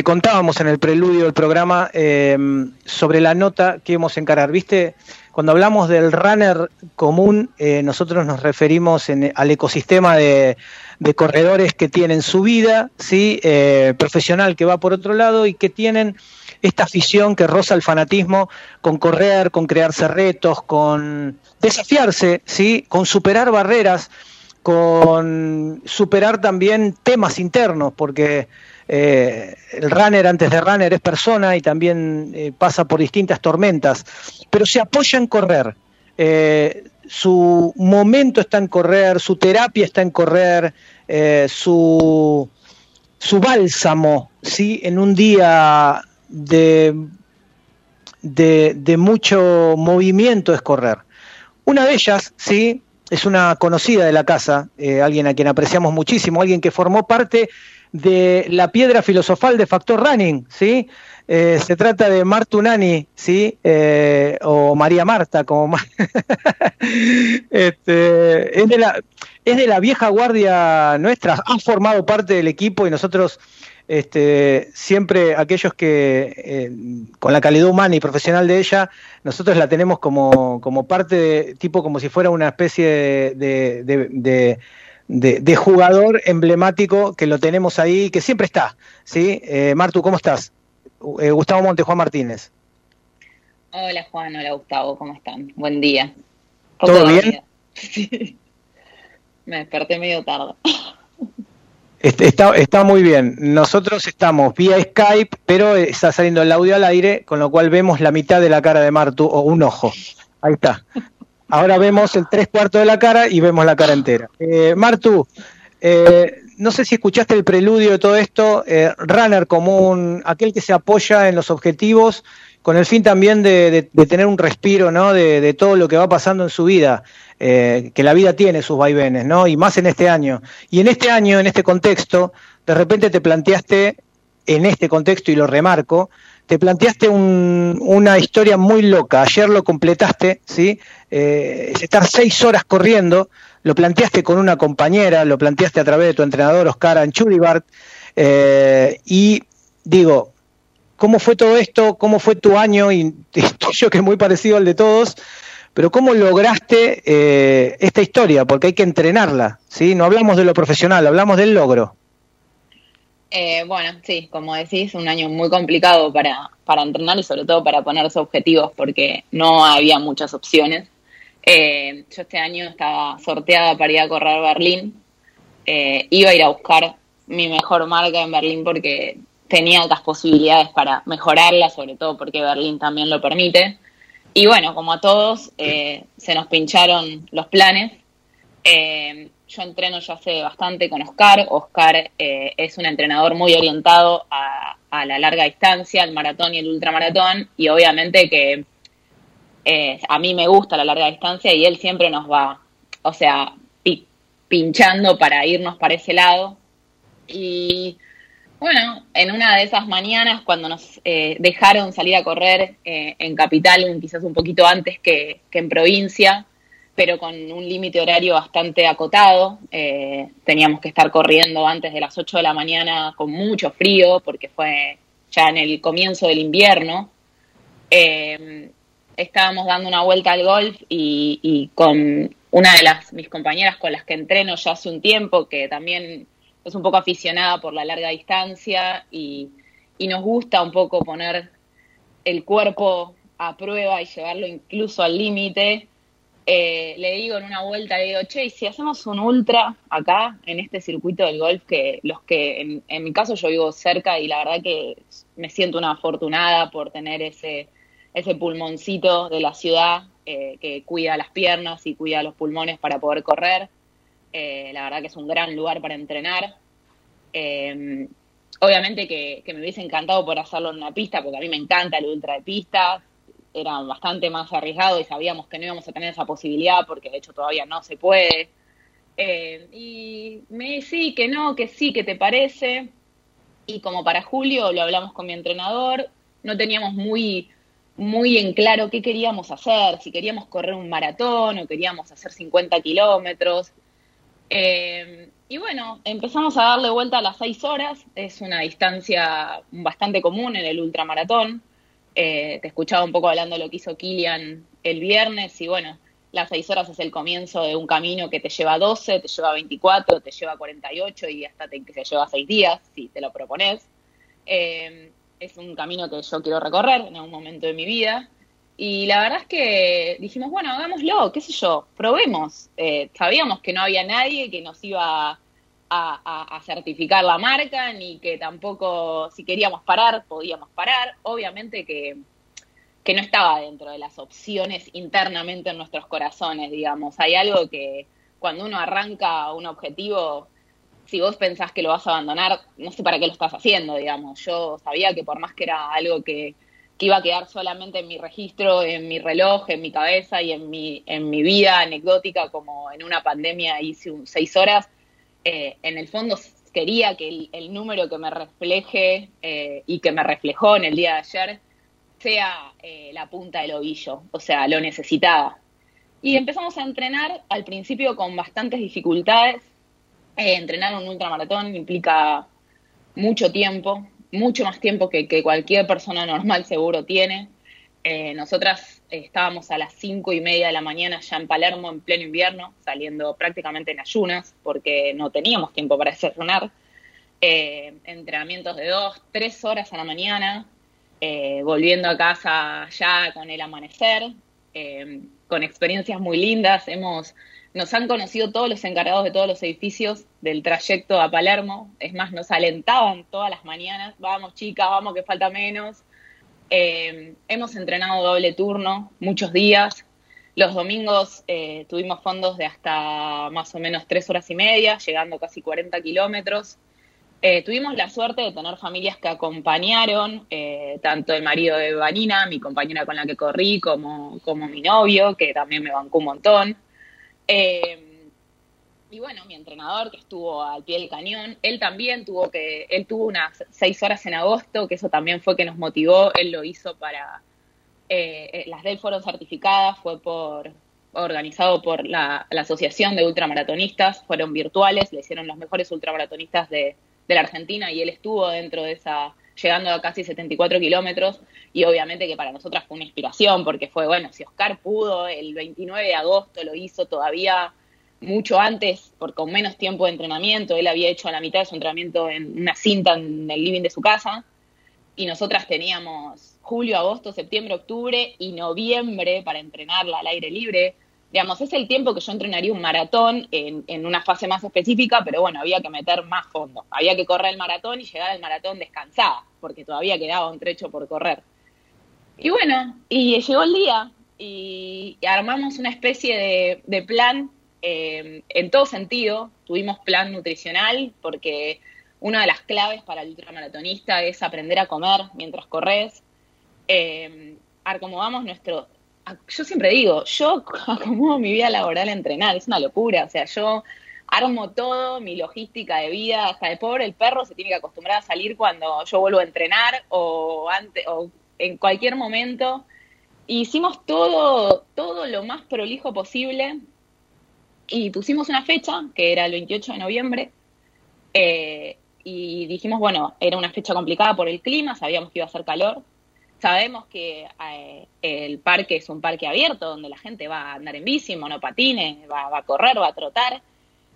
te contábamos en el preludio del programa em, sobre la nota que íbamos a encarar. ¿Viste? Cuando hablamos del runner común, eh, nosotros nos referimos al ecosistema de, corredores que tienen su vida ¿sí? Eh, profesional que va por otro lado y que tienen esta afición que roza el fanatismo con correr, con crearse retos, con desafiarse, ¿sí? con superar barreras, con superar también temas internos, porque eh, el runner antes de runner es persona y también eh, pasa por distintas tormentas, pero se apoya en correr. Eh, su momento está en correr, su terapia está en correr, su, su bálsamo, ¿sí? En un día de, de, mucho movimiento es correr. Una de ellas, sí, es una conocida de la casa, alguien a quien apreciamos muchísimo, alguien que formó parte de la piedra filosofal de Factor Running, ¿sí? Eh, se trata de Martunani, ¿sí? Eh, o María Marta, como este, es, de la, es de la vieja guardia nuestra, ha formado parte del equipo y nosotros este, siempre aquellos que, eh, con la calidad humana y profesional de ella, nosotros la tenemos como, como parte, de, tipo como si fuera una especie de, jugador emblemático que lo tenemos ahí, que siempre está. ¿sí? Eh, Martu, ¿cómo estás? Eh, Gustavo Monte, Juan Martínez. Hola Juan, hola Gustavo, ¿cómo están? Buen día. ¿Todo bien? Me desperté medio tarde. Está, está muy bien. Nosotros estamos vía Skype, pero está saliendo el audio al aire, con lo cual vemos la mitad de la cara de Martu, o un ojo. Ahí está. Ahora vemos el tres cuartos de la cara y vemos la cara entera. Eh, Martu, eh, no sé si escuchaste el preludio de todo esto. Eh, runner común, aquel que se apoya en los objetivos, con el fin también de, tener un respiro, ¿no? De, de, todo lo que va pasando en su vida. Eh, que la vida tiene sus vaivenes, ¿no? Y más en este año. Y en este año, en este contexto, de repente te planteaste, en este contexto, y lo remarco, te planteaste una historia muy loca. Ayer lo completaste, ¿sí? Eh, estar seis horas corriendo, lo planteaste con una compañera, lo planteaste a través de tu entrenador Oscar Anchuribart, eh, y digo, ¿cómo fue todo esto? ¿Cómo fue tu año? Y yo que es muy parecido al de todos, pero ¿cómo lograste eh, esta historia? Porque hay que entrenarla, ¿sí? No hablamos de lo profesional, hablamos del logro. Eh, bueno, sí, como decís, un año muy complicado para, para entrenar y sobre todo para ponerse objetivos porque no había muchas opciones. Eh, yo este año estaba sorteada para ir a correr Berlín. iba a ir a buscar mi mejor marca en Berlín porque tenía otras posibilidades para mejorarla, sobre todo porque Berlín también lo permite. Y bueno, como a todos, eh, se nos pincharon los planes. Eh, yo entreno ya hace bastante con Oscar. Oscar eh, es un entrenador muy orientado a, la larga distancia, el maratón y el ultramaratón. Y obviamente que a mí me gusta la larga distancia y él siempre nos va, o sea, pinchando para irnos para ese lado. Y bueno, en una de esas mañanas, cuando nos eh, dejaron salir a correr eh, en capital, quizás un poquito antes que, en provincia, pero con un límite horario bastante acotado, eh, teníamos que estar corriendo antes de las 8 de la mañana con mucho frío, porque fue ya en el comienzo del invierno. estábamos dando una vuelta al golf y, y con una de las mis compañeras con las que entreno ya hace un tiempo, que también es un poco aficionada por la larga distancia y, nos gusta un poco poner el cuerpo a prueba y llevarlo incluso al límite. Eh, le digo en una vuelta, le digo, che, si hacemos un ultra acá, en este circuito del golf, que los que, en, mi caso yo vivo cerca y la verdad que me siento una afortunada por tener ese, ese pulmoncito de la ciudad eh, que cuida las piernas y cuida los pulmones para poder correr. Eh, la verdad que es un gran lugar para entrenar. Eh, obviamente que, me hubiese encantado por hacerlo en una pista, porque a mí me encanta el ultra de pista. Era bastante más arriesgado y sabíamos que no íbamos a tener esa posibilidad, porque de hecho todavía no se puede. Eh, y me sí, que no, que sí, que te parece. Y como para julio lo hablamos con mi entrenador, no teníamos muy muy en claro qué queríamos hacer, si queríamos correr un maratón o queríamos hacer 50 kilómetros. Eh, y bueno, empezamos a darle vuelta a las seis horas. Es una distancia bastante común en el ultramaratón. Eh, te escuchaba un poco hablando de lo que hizo Kilian el viernes y bueno, las seis horas es el comienzo de un camino que te lleva 12, te lleva 24, te lleva 48 y hasta te, que se lleva seis días, si te lo propones. Eh, es un camino que yo quiero recorrer en algún momento de mi vida. Y la verdad es que dijimos, bueno, hagámoslo, qué sé yo, probemos. Eh, sabíamos que no había nadie que nos iba a, certificar la marca, ni que tampoco, si queríamos parar, podíamos parar. Obviamente que, que no estaba dentro de las opciones internamente en nuestros corazones, digamos. Hay algo que cuando uno arranca un objetivo, si vos pensás que lo vas a abandonar, no sé para qué lo estás haciendo, digamos. Yo sabía que por más que era algo que, que iba a quedar solamente en mi registro, en mi reloj, en mi cabeza y en mi, en mi vida anecdótica, como en una pandemia hice un, seis horas, eh, en el fondo quería que el, número que me refleje eh, y que me reflejó en el día de ayer sea eh, la punta del ovillo, o sea, lo necesitaba. Y empezamos a entrenar al principio con bastantes dificultades. entrenar un ultramaratón implica mucho tiempo, mucho más tiempo que, que cualquier persona normal seguro tiene. nosotras estábamos a las cinco y media de la mañana ya en Palermo en pleno invierno, saliendo prácticamente en ayunas porque no teníamos tiempo para desayunar. Eh, entrenamientos de dos, tres horas a la mañana, eh, volviendo a casa ya con el amanecer, eh, con experiencias muy lindas. Hemos, nos han conocido todos los encargados de todos los edificios del trayecto a Palermo. Es más, nos alentaban todas las mañanas, vamos chicas, vamos que falta menos. Eh, hemos entrenado doble turno muchos días. Los domingos eh, tuvimos fondos de hasta más o menos tres horas y media, llegando casi 40 kilómetros. Eh, tuvimos la suerte de tener familias que acompañaron, tanto el marido de Vanina, mi compañera con la que corrí, como, como mi novio, que también me bancó un montón. Y bueno, mi entrenador que estuvo al pie del cañón, él también tuvo que, él tuvo unas seis horas en agosto, que eso también fue que nos motivó, él lo hizo para, eh, eh las del fueron certificadas, fue por, organizado por la, Asociación de Ultramaratonistas, fueron virtuales, le hicieron los mejores ultramaratonistas de, de la Argentina y él estuvo dentro de esa, llegando a casi 74 kilómetros y obviamente que para nosotras fue una inspiración porque fue, bueno, si Oscar pudo, el 29 de agosto lo hizo todavía mucho antes, por con menos tiempo de entrenamiento. Él había hecho a la mitad de su entrenamiento en una cinta en el living de su casa. Y nosotras teníamos julio, agosto, septiembre, octubre y noviembre para entrenarla al aire libre. Digamos, es el tiempo que yo entrenaría un maratón en, en una fase más específica, pero bueno, había que meter más fondo. Había que correr el maratón y llegar al maratón descansada, porque todavía quedaba un trecho por correr. Y bueno, y llegó el día y, armamos una especie de, de plan eh, en todo sentido, tuvimos plan nutricional porque una de las claves para el ultramaratonista es aprender a comer mientras corres. Eh, acomodamos nuestro... Yo siempre digo, yo acomodo mi vida laboral a entrenar, es una locura, o sea, yo armo todo, mi logística de vida, hasta de pobre el perro se tiene que acostumbrar a salir cuando yo vuelvo a entrenar o antes o en cualquier momento. Hicimos todo, todo lo más prolijo posible y pusimos una fecha, que era el 28 de noviembre, eh, y dijimos, bueno, era una fecha complicada por el clima, sabíamos que iba a hacer calor, sabemos que eh, el parque es un parque abierto donde la gente va a andar en bici, monopatines, va, va a correr, va a trotar,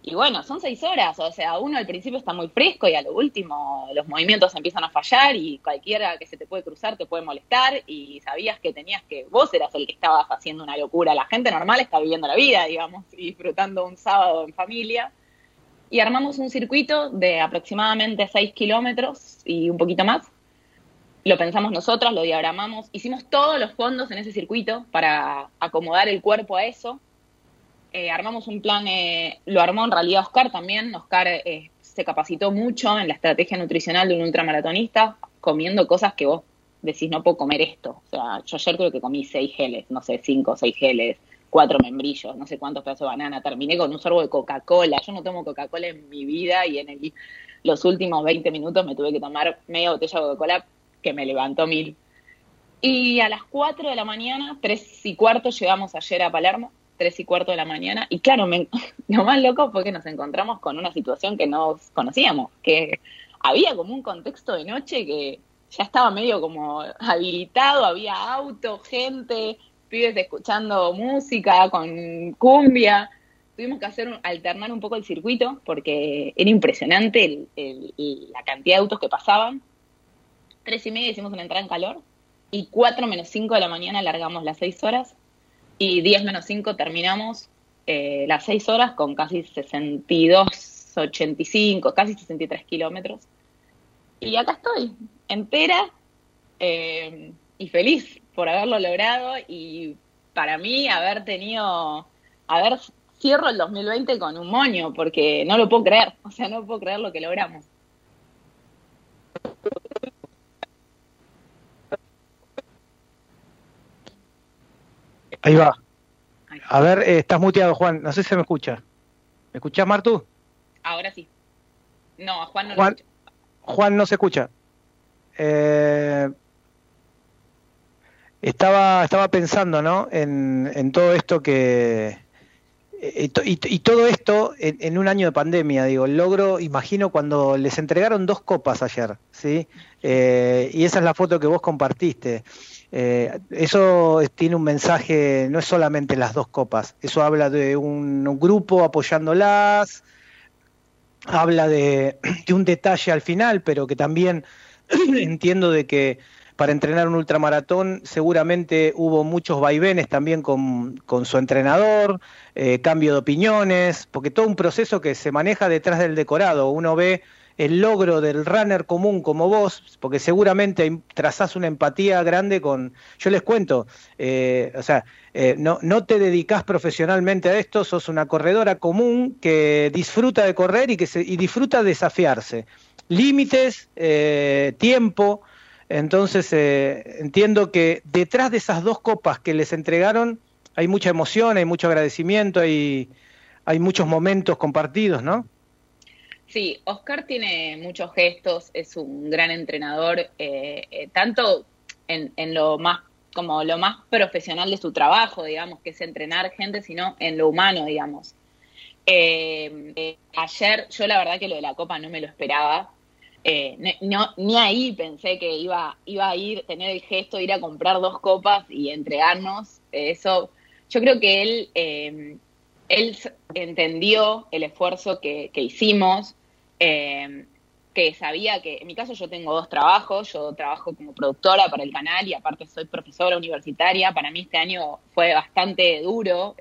y bueno, son seis horas, o sea, uno al principio está muy fresco y a lo último los movimientos empiezan a fallar y cualquiera que se te puede cruzar te puede molestar y sabías que tenías que, vos eras el que estabas haciendo una locura, la gente normal está viviendo la vida, digamos, y disfrutando un sábado en familia. Y armamos un circuito de aproximadamente seis kilómetros y un poquito más. Lo pensamos nosotras, lo diagramamos, hicimos todos los fondos en ese circuito para acomodar el cuerpo a eso eh, armamos un plan, eh, lo armó en realidad Oscar también. Oscar eh, se capacitó mucho en la estrategia nutricional de un ultramaratonista, comiendo cosas que vos decís, no puedo comer esto. O sea, yo ayer creo que comí seis geles, no sé, cinco o seis geles, cuatro membrillos, no sé cuántos pedazos de banana. Terminé con un sorbo de Coca-Cola. Yo no tomo Coca-Cola en mi vida y en los últimos 20 minutos me tuve que tomar media botella de Coca-Cola que me levantó mil. Y a las 4 de la mañana, tres y cuarto, llegamos ayer a Palermo tres y cuarto de la mañana. Y claro, me, lo más loco fue que nos encontramos con una situación que no conocíamos, que había como un contexto de noche que ya estaba medio como habilitado, había auto, gente, pibes escuchando música con cumbia. Tuvimos que hacer alternar un poco el circuito porque era impresionante la cantidad de autos que pasaban. Tres y media hicimos una entrada en calor y cuatro menos cinco de la mañana largamos las seis horas y diez menos cinco terminamos eh, las seis horas con casi 62, 85, casi 63 kilómetros. Y acá estoy, entera eh, y feliz por haberlo logrado y para mí haber tenido, haber cierro el 2020 con un moño, porque no lo puedo creer, o sea, no puedo creer lo que logramos. Ahí va. A ver, eh, estás muteado, Juan. No sé si se me escucha. ¿Me escuchás, Martu? Ahora sí. No, Juan no Juan, Juan no se escucha. Eh, estaba, estaba pensando, ¿no? En, en todo esto que. Eh, y, todo esto en, un año de pandemia, digo, logro, imagino cuando les entregaron dos copas ayer, ¿sí? Eh, y esa es la foto que vos compartiste. Eh, eso tiene un mensaje, no es solamente las dos copas, eso habla de un, grupo apoyándolas, habla de, un detalle al final, pero que también entiendo de que para entrenar un ultramaratón seguramente hubo muchos vaivenes también con, su entrenador, eh, cambio de opiniones, porque todo un proceso que se maneja detrás del decorado. Uno ve el logro del runner común como vos, porque seguramente trazás una empatía grande con, yo les cuento, eh, o sea, eh, no, no te dedicás profesionalmente a esto, sos una corredora común que disfruta de correr y que se, y disfruta de desafiarse. Límites, tiempo, entonces eh, entiendo que detrás de esas dos copas que les entregaron hay mucha emoción, hay mucho agradecimiento, hay, hay muchos momentos compartidos, ¿no? Sí, Oscar tiene muchos gestos, es un gran entrenador, eh, eh, tanto en, en, lo más como lo más profesional de su trabajo, digamos, que es entrenar gente, sino en lo humano, digamos. ayer, yo la verdad que lo de la copa no me lo esperaba, eh, ni ahí pensé que iba, iba a ir, tener el gesto ir a comprar dos copas y entregarnos. Eso, yo creo que él, eh, él entendió el esfuerzo que, hicimos, eh, que sabía que, en mi caso yo tengo dos trabajos, yo trabajo como productora para el canal y aparte soy profesora universitaria. Para mí este año fue bastante duro.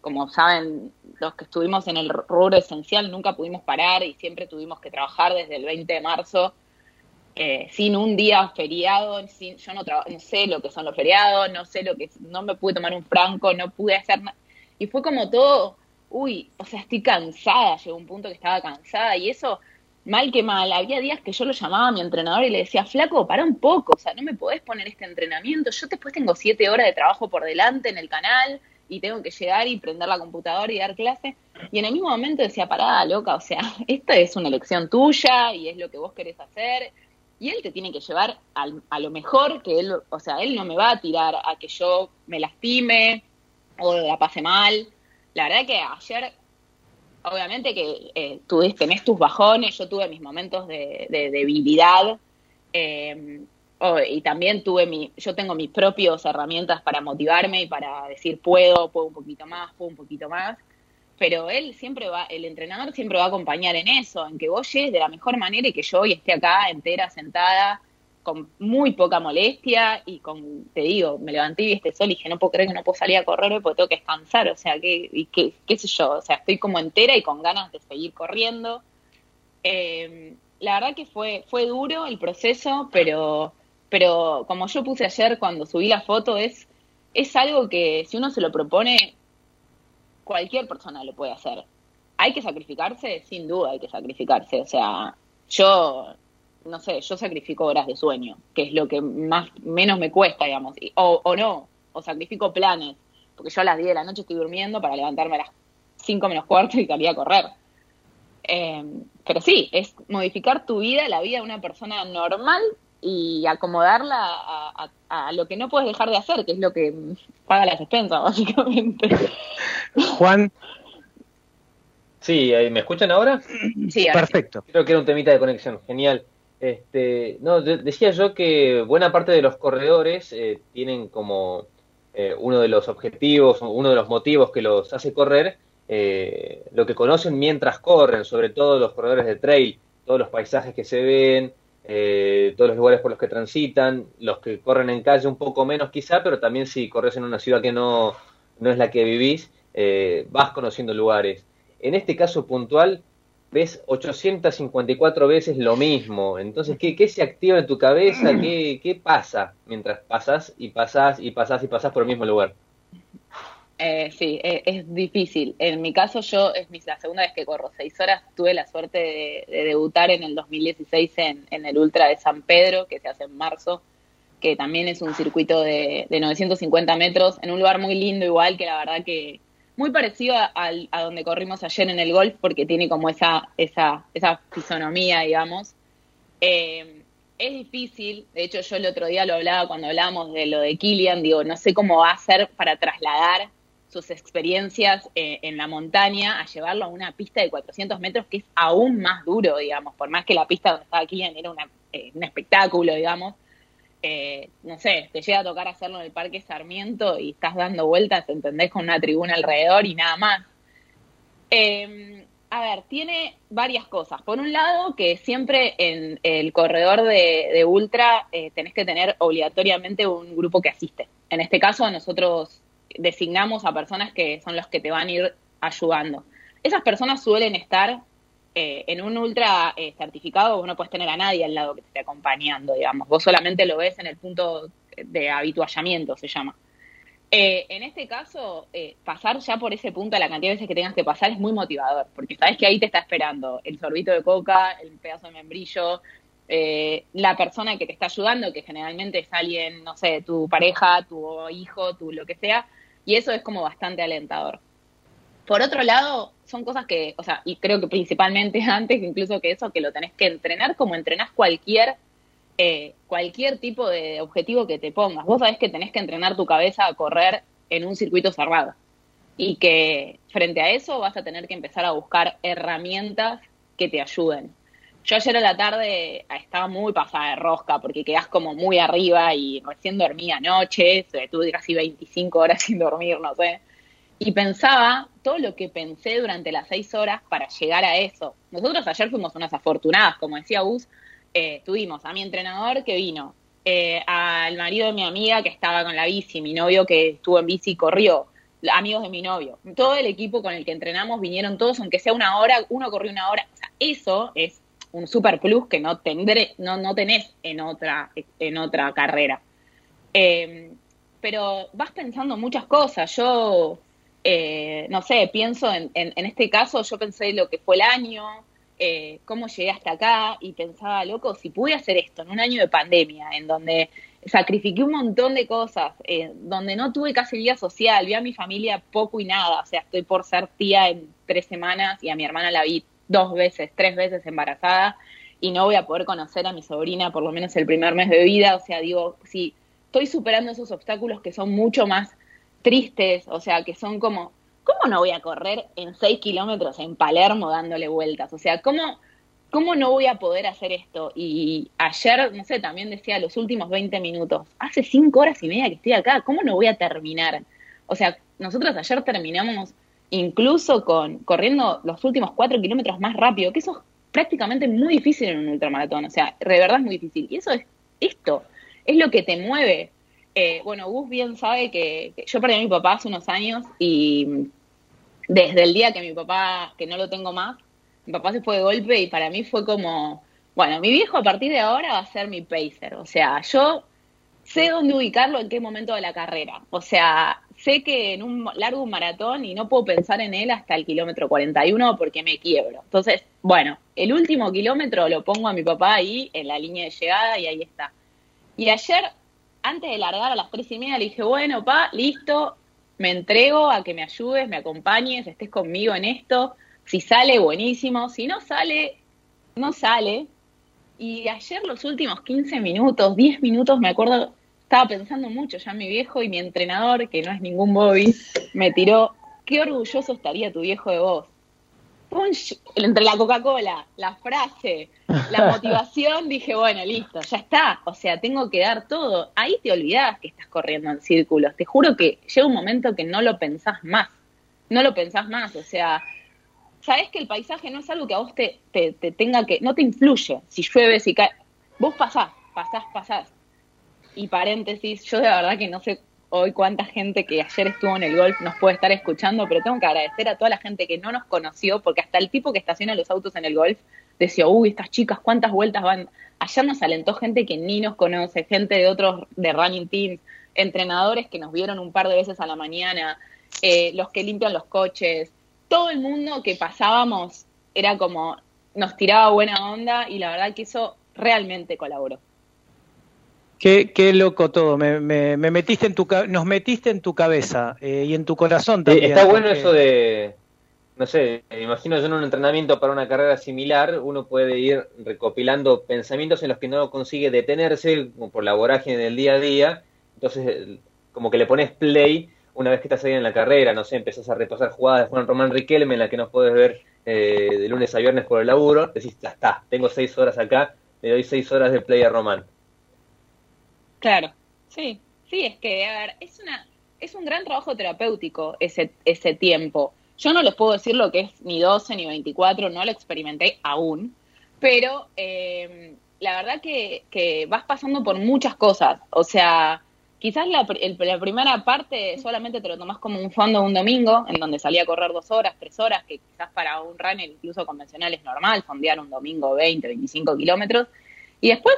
como saben, los que estuvimos en el rubro esencial nunca pudimos parar y siempre tuvimos que trabajar desde el 20 de marzo sin un día feriado, sin, yo no, no sé lo que son los feriados, no sé lo que no me pude tomar un franco, no pude hacer nada. Y fue como todo, uy, o sea, estoy cansada, llegó un punto que estaba cansada y eso, mal que mal, había días que yo lo llamaba a mi entrenador y le decía, flaco, para un poco, o sea, no me podés poner este entrenamiento, yo después tengo siete horas de trabajo por delante en el canal, y tengo que llegar y prender la computadora y dar clase. Y en el mismo momento decía, parada, loca, o sea, esta es una elección tuya y es lo que vos querés hacer. Y él te tiene que llevar a lo mejor que él, o sea, él no me va a tirar a que yo me lastime o la pase mal. La verdad que ayer, obviamente que eh, tú tenés tus bajones, yo tuve mis momentos de, debilidad. Eh, Oh, y también tuve mi, yo tengo mis propias herramientas para motivarme y para decir puedo, puedo un poquito más, puedo un poquito más. Pero él siempre va, el entrenador siempre va a acompañar en eso, en que vos llegues de la mejor manera y que yo hoy esté acá entera, sentada, con muy poca molestia y con, te digo, me levanté y vi este sol y dije, no puedo creer que no puedo salir a correr porque tengo que descansar, o sea, que, y qué sé yo, o sea, estoy como entera y con ganas de seguir corriendo. Eh, la verdad que fue, fue duro el proceso, pero pero como yo puse ayer cuando subí la foto, es, es algo que si uno se lo propone, cualquier persona lo puede hacer. ¿Hay que sacrificarse? Sin duda hay que sacrificarse. O sea, yo, no sé, yo sacrifico horas de sueño, que es lo que más menos me cuesta, digamos. O, o no, o sacrifico planes, porque yo a las 10 de la noche estoy durmiendo para levantarme a las 5 menos cuarto y salir a correr. Eh, pero sí, es modificar tu vida, la vida de una persona normal y acomodarla a, lo que no puedes dejar de hacer, que es lo que paga las expensas, básicamente. Juan. Sí, ¿me escuchan ahora? Sí, perfecto. Creo que era un temita de conexión, genial. Este, no, decía yo que buena parte de los corredores eh, tienen como eh, uno de los objetivos, uno de los motivos que los hace correr, eh, lo que conocen mientras corren, sobre todo los corredores de trail, todos los paisajes que se ven, todos los lugares por los que transitan, los que corren en calle un poco menos quizá, pero también si corres en una ciudad que no, no es la que vivís, vas conociendo lugares. En este caso puntual, ves 854 veces lo mismo. Entonces, ¿qué, qué se activa en tu cabeza? ¿Qué, ¿Qué, pasa mientras pasas y pasas y pasas y pasas por el mismo lugar? Eh, sí, eh, es difícil. En mi caso, yo es la segunda vez que corro seis horas. Tuve la suerte de, debutar en el 2016 en, en, el Ultra de San Pedro, que se hace en marzo, que también es un circuito de, de 950 metros, en un lugar muy lindo igual, que la verdad que, muy parecido a, a, donde corrimos ayer en el golf, porque tiene como esa, esa, esa fisonomía, digamos. Eh, es difícil, de hecho yo el otro día lo hablaba cuando hablábamos de lo de Kilian, digo, no sé cómo va a hacer para trasladar sus experiencias eh, en la montaña a llevarlo a una pista de 400 metros que es aún más duro, digamos, por más que la pista donde estaba Kilian era eh, un espectáculo, digamos, eh, no sé, te llega a tocar hacerlo en el Parque Sarmiento y estás dando vueltas, ¿entendés? Con una tribuna alrededor y nada más. Em, a ver, tiene varias cosas. Por un lado, que siempre en el corredor de, ultra eh, tenés que tener obligatoriamente un grupo que asiste. En este caso, nosotros designamos a personas que son los que te van a ir ayudando. Esas personas suelen estar eh, en un ultra eh, certificado vos no puedes tener a nadie al lado que te esté acompañando, digamos. Vos solamente lo ves en el punto de habituallamiento, se llama. Eh, en este caso, pasar ya por ese punto, la cantidad de veces que tengas que pasar, es muy motivador, porque sabes que ahí te está esperando el sorbito de coca, el pedazo de membrillo, la persona que te está ayudando, que generalmente es alguien, no sé, tu pareja, tu hijo, tu lo que sea, y eso es como bastante alentador. Por otro lado, son cosas que, o sea, y creo que principalmente antes incluso que eso, que lo tenés que entrenar como entrenás cualquier, eh, cualquier tipo de objetivo que te pongas. Vos sabés que tenés que entrenar tu cabeza a correr en un circuito cerrado y que frente a eso vas a tener que empezar a buscar herramientas que te ayuden. Yo ayer a la tarde estaba muy pasada de rosca porque quedás como muy arriba y recién dormí anoche, tuve casi 25 horas sin dormir, no sé y pensaba todo lo que pensé durante las seis horas para llegar a eso. Nosotros ayer fuimos unas afortunadas, como decía Gus, eh, tuvimos a mi entrenador que vino, eh, al marido de mi amiga que estaba con la bici, mi novio que estuvo en bici y corrió, amigos de mi novio, todo el equipo con el que entrenamos vinieron todos, aunque sea una hora, uno corrió una hora. Eso es un super plus que no tendré, no, no tenés en otra, en otra carrera. Eh, pero vas pensando muchas cosas. Yo eh, no sé, pienso en, en, este caso, yo pensé lo que fue el año, eh, cómo llegué hasta acá y pensaba, loco, si pude hacer esto en un año de pandemia, en donde sacrifiqué un montón de cosas, eh, donde no tuve casi vida social, vi a mi familia poco y nada, o sea, estoy por ser tía en tres semanas y a mi hermana la vi dos veces, tres veces embarazada y no voy a poder conocer a mi sobrina por lo menos el primer mes de vida, o sea, digo, si estoy superando esos obstáculos que son mucho más tristes, o sea, que son como, ¿cómo no voy a correr en 6 kilómetros en Palermo dándole vueltas? O sea, ¿cómo, ¿cómo no voy a poder hacer esto? Y ayer, no sé, también decía los últimos 20 minutos, hace 5 horas y media que estoy acá, ¿cómo no voy a terminar? O sea, nosotros ayer terminamos incluso con corriendo los últimos 4 kilómetros más rápido, que eso es prácticamente muy difícil en un ultramaratón, o sea, de verdad es muy difícil. Y eso es esto, es lo que te mueve, eh, bueno, Gus bien sabe que, yo perdí a mi papá hace unos años y desde el día que mi papá, que no lo tengo más, mi papá se fue de golpe y para mí fue como, bueno, mi viejo a partir de ahora va a ser mi pacer. O sea, yo sé dónde ubicarlo en qué momento de la carrera. O sea, sé que en un largo maratón y no puedo pensar en él hasta el kilómetro 41 porque me quiebro. Entonces, bueno, el último kilómetro lo pongo a mi papá ahí en la línea de llegada y ahí está. Y ayer antes de largar a las tres y media le dije, bueno, pa, listo, me entrego a que me ayudes, me acompañes, estés conmigo en esto. Si sale, buenísimo. Si no sale, no sale. Y ayer los últimos 15 minutos, 10 minutos, me acuerdo, estaba pensando mucho ya mi viejo y mi entrenador, que no es ningún Bobby, me tiró, qué orgulloso estaría tu viejo de vos. entre la Coca-Cola, la frase, la motivación, dije, bueno, listo, ya está. O sea, tengo que dar todo. Ahí te olvidás que estás corriendo en círculos. Te juro que llega un momento que no lo pensás más. No lo pensás más. O sea, sabés que el paisaje no es algo que a vos te, te, tenga que, no te influye. Si llueve, si cae, vos pasás, pasás, pasás. Y paréntesis, yo de verdad que no sé hoy cuánta gente que ayer estuvo en el golf nos puede estar escuchando, pero tengo que agradecer a toda la gente que no nos conoció, porque hasta el tipo que estaciona los autos en el golf decía, uy, estas chicas, cuántas vueltas van. Ayer nos alentó gente que ni nos conoce, gente de otros, de running teams, entrenadores que nos vieron un par de veces a la mañana, eh, los que limpian los coches, todo el mundo que pasábamos era como, nos tiraba buena onda y la verdad que eso realmente colaboró. Qué, qué loco todo, me, me, metiste en tu, nos metiste en tu cabeza eh, y en tu corazón también. está bueno eso de, no sé, me imagino yo en un entrenamiento para una carrera similar, uno puede ir recopilando pensamientos en los que no consigue detenerse por la vorágine del día a día, entonces como que le pones play una vez que estás ahí en la carrera, no sé, empezás a repasar jugadas de Juan Román Riquelme en la que no puedes ver eh, de lunes a viernes por el laburo, decís, ya está, tengo seis horas acá, le doy seis horas de play a Román. Claro, sí, sí, es que, a ver, es, una, es un gran trabajo terapéutico ese, ese tiempo. Yo no les puedo decir lo que es ni 12 ni 24, no lo experimenté aún, pero eh, la verdad que, que vas pasando por muchas cosas, o sea Quizás la, la, primera parte solamente te lo tomás como un fondo un domingo, en donde salía a correr dos horas, tres horas, que quizás para un runner incluso convencional es normal, fondear un domingo 20, 25 kilómetros. Y después,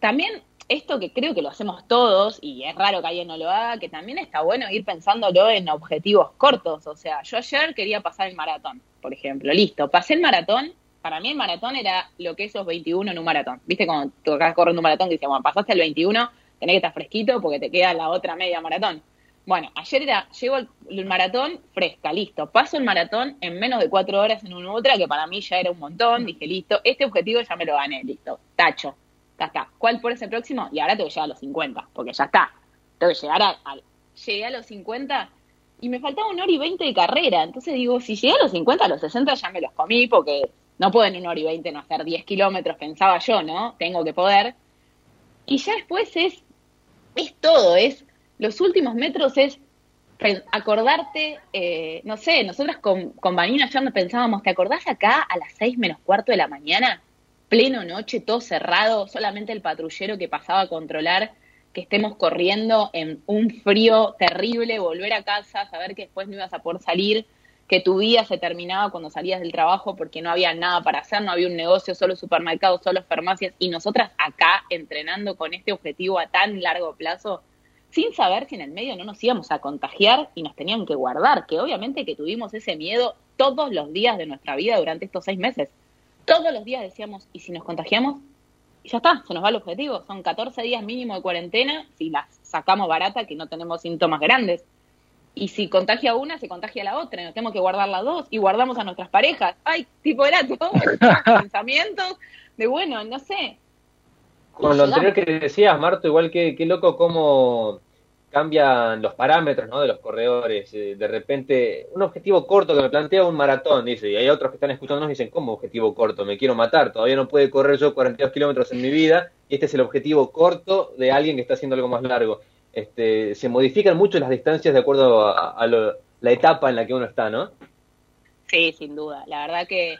también esto que creo que lo hacemos todos, y es raro que alguien no lo haga, que también está bueno ir pensándolo en objetivos cortos. O sea, yo ayer quería pasar el maratón, por ejemplo. Listo, pasé el maratón. Para mí el maratón era lo que es los 21 en un maratón. ¿Viste cuando tocas corriendo un maratón que decía, bueno, pasaste el 21, tenés que estar fresquito porque te queda la otra media maratón. Bueno, ayer era, llego el, maratón fresca, listo. Paso el maratón en menos de cuatro horas en una ultra, que para mí ya era un montón. Dije, listo, este objetivo ya me lo gané, listo. Tacho, ya está. ¿Cuál por ese próximo? Y ahora tengo que llegar a los 50, porque ya está. Tengo que llegar a, llegué a los 50 y me faltaba una hora y 20 de carrera. Entonces digo, si llegué a los 50, a los 60 ya me los comí, porque no puedo en una hora y 20 no hacer 10 kilómetros, pensaba yo, ¿no? Tengo que poder. Y ya después es es todo, es los últimos metros es acordarte, eh, no sé, nosotras con, con Vanina ya nos pensábamos, ¿te acordás acá a las seis menos cuarto de la mañana? Pleno noche, todo cerrado, solamente el patrullero que pasaba a controlar que estemos corriendo en un frío terrible, volver a casa, saber que después no ibas a poder salir, que tu vida se terminaba cuando salías del trabajo porque no había nada para hacer, no había un negocio, solo supermercados, solo farmacias, y nosotras acá entrenando con este objetivo a tan largo plazo, sin saber si en el medio no nos íbamos a contagiar y nos tenían que guardar, que obviamente que tuvimos ese miedo todos los días de nuestra vida durante estos seis meses. Todos los días decíamos, ¿y si nos contagiamos? Y ya está, se nos va el objetivo. Son 14 días mínimo de cuarentena si las sacamos barata que no tenemos síntomas grandes y si contagia una, se contagia la otra, nos tenemos que guardar las dos y guardamos a nuestras parejas. Ay, tipo era todo pensamientos de bueno, no sé. Con lo anterior que decías, Marto, igual que qué loco cómo cambian los parámetros ¿no? de los corredores. Eh, de repente, un objetivo corto que me plantea un maratón, dice, y hay otros que están escuchándonos y dicen, ¿cómo objetivo corto? Me quiero matar, todavía no puede correr yo 42 kilómetros en mi vida, y este es el objetivo corto de alguien que está haciendo algo más largo este, se modifican mucho las distancias de acuerdo a, la etapa en la que uno está, ¿no? Sí, sin duda. La verdad que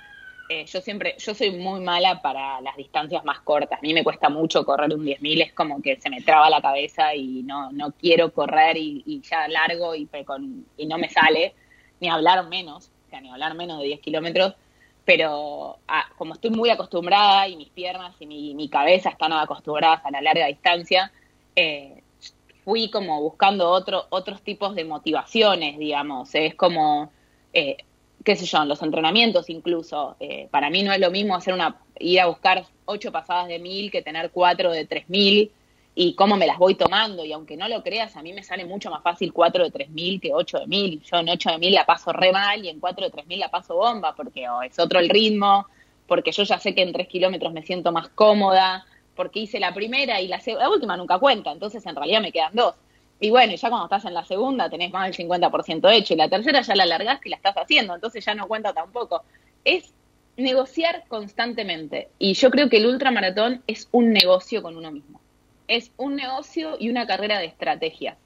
eh, yo siempre, yo soy muy mala para las distancias más cortas. A mí me cuesta mucho correr un 10.000, es como que se me traba la cabeza y no, no quiero correr y, ya largo y, y no me sale, ni hablar menos, o sea, ni hablar menos de 10 kilómetros. Pero ah, como estoy muy acostumbrada y mis piernas y mi, mi cabeza están acostumbradas a la larga distancia, eh, fui como buscando otro, otros tipos de motivaciones, digamos. Es como, eh, qué sé yo, en los entrenamientos incluso. Eh, para mí no es lo mismo hacer una, ir a buscar ocho pasadas de mil que tener cuatro de tres mil y cómo me las voy tomando. Y aunque no lo creas, a mí me sale mucho más fácil cuatro de tres mil que ocho de mil. Yo en ocho de mil la paso re mal y en cuatro de tres mil la paso bomba porque es otro el ritmo, porque yo ya sé que en tres kilómetros me siento más cómoda, porque hice la primera y la, la última nunca cuenta, entonces en realidad me quedan dos. Y bueno, ya cuando estás en la segunda tenés más del 50% hecho y la tercera ya la largaste y la estás haciendo, entonces ya no cuenta tampoco. Es negociar constantemente y yo creo que el ultramaratón es un negocio con uno mismo. Es un negocio y una carrera de estrategia.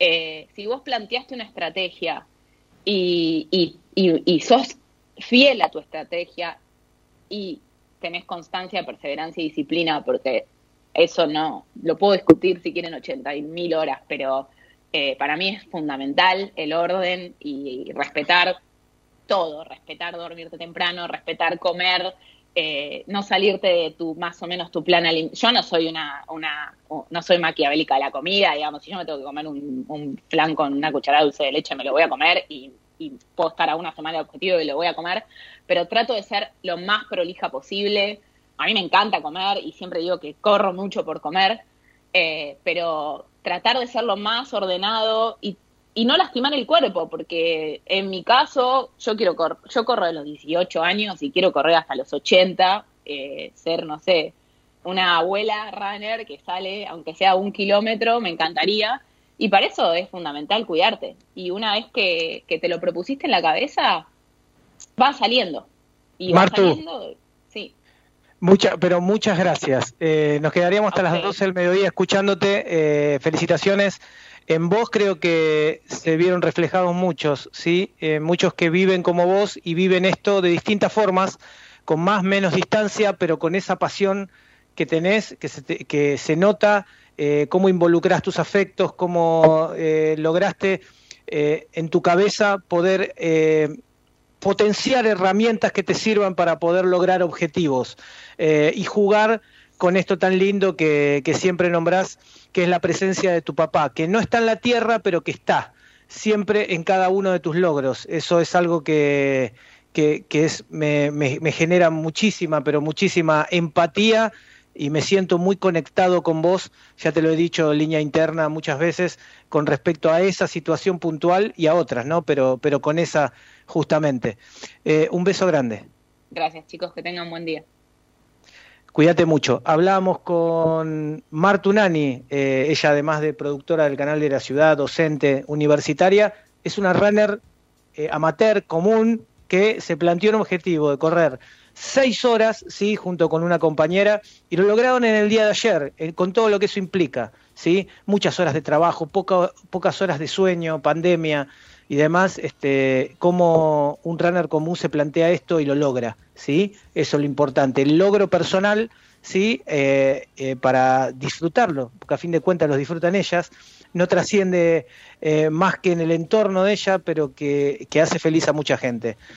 Eh, si vos planteaste una estrategia y, y, y, sos fiel a tu estrategia y tenés constancia, perseverancia y disciplina, porque eso no, lo puedo discutir si quieren 80 mil horas, pero eh, para mí es fundamental el orden y respetar todo, respetar dormirte temprano, respetar comer, eh, no salirte de tu más o menos tu plan Yo no soy una, una, no soy maquiavélica de la comida, digamos, si yo me tengo que comer un, un con una cucharada dulce de leche, me lo voy a comer y, y puedo estar a una semana de objetivo y lo voy a comer, pero trato de ser lo más prolija posible, a mí me encanta comer y siempre digo que corro mucho por comer, eh, pero tratar de ser lo más ordenado y, y, no lastimar el cuerpo, porque en mi caso yo quiero cor yo corro de los 18 años y quiero correr hasta los 80, eh, ser, no sé, una abuela runner que sale, aunque sea un kilómetro, me encantaría. Y para eso es fundamental cuidarte. Y una vez que, que te lo propusiste en la cabeza, va saliendo. Y va saliendo Mucha, pero muchas gracias. Eh, nos quedaríamos hasta las 12 del mediodía escuchándote. Eh, felicitaciones. En vos creo que se vieron reflejados muchos, ¿sí? Eh, muchos que viven como vos y viven esto de distintas formas, con más menos distancia, pero con esa pasión que tenés, que se, que se nota, cómo involucras tus afectos, cómo lograste en tu cabeza poder potenciar herramientas que te sirvan para poder lograr objetivos eh, y jugar con esto tan lindo que, siempre nombrás, que es la presencia de tu papá, que no está en la tierra, pero que está siempre en cada uno de tus logros. Eso es algo que, que, es, me, me, genera muchísima, pero muchísima empatía y me siento muy conectado con vos, ya te lo he dicho en línea interna muchas veces, con respecto a esa situación puntual y a otras, ¿no? Pero, pero con esa justamente. Eh, un beso grande. Gracias chicos, que tengan un buen día. Cuídate mucho. Hablamos con Martunani, eh, ella además de productora del canal de la ciudad, docente universitaria, es una runner eh, amateur común que se planteó un objetivo de correr seis horas, sí, junto con una compañera, y lo lograron en el día de ayer, con todo lo que eso implica, sí, muchas horas de trabajo, pocas horas de sueño, pandemia y demás, este, cómo un runner común se plantea esto y lo logra, sí, eso es lo importante, el logro personal, sí, eh, eh, para disfrutarlo, porque a fin de cuentas lo disfrutan ellas, no trasciende eh, más que en el entorno de ella, pero que hace feliz a mucha gente.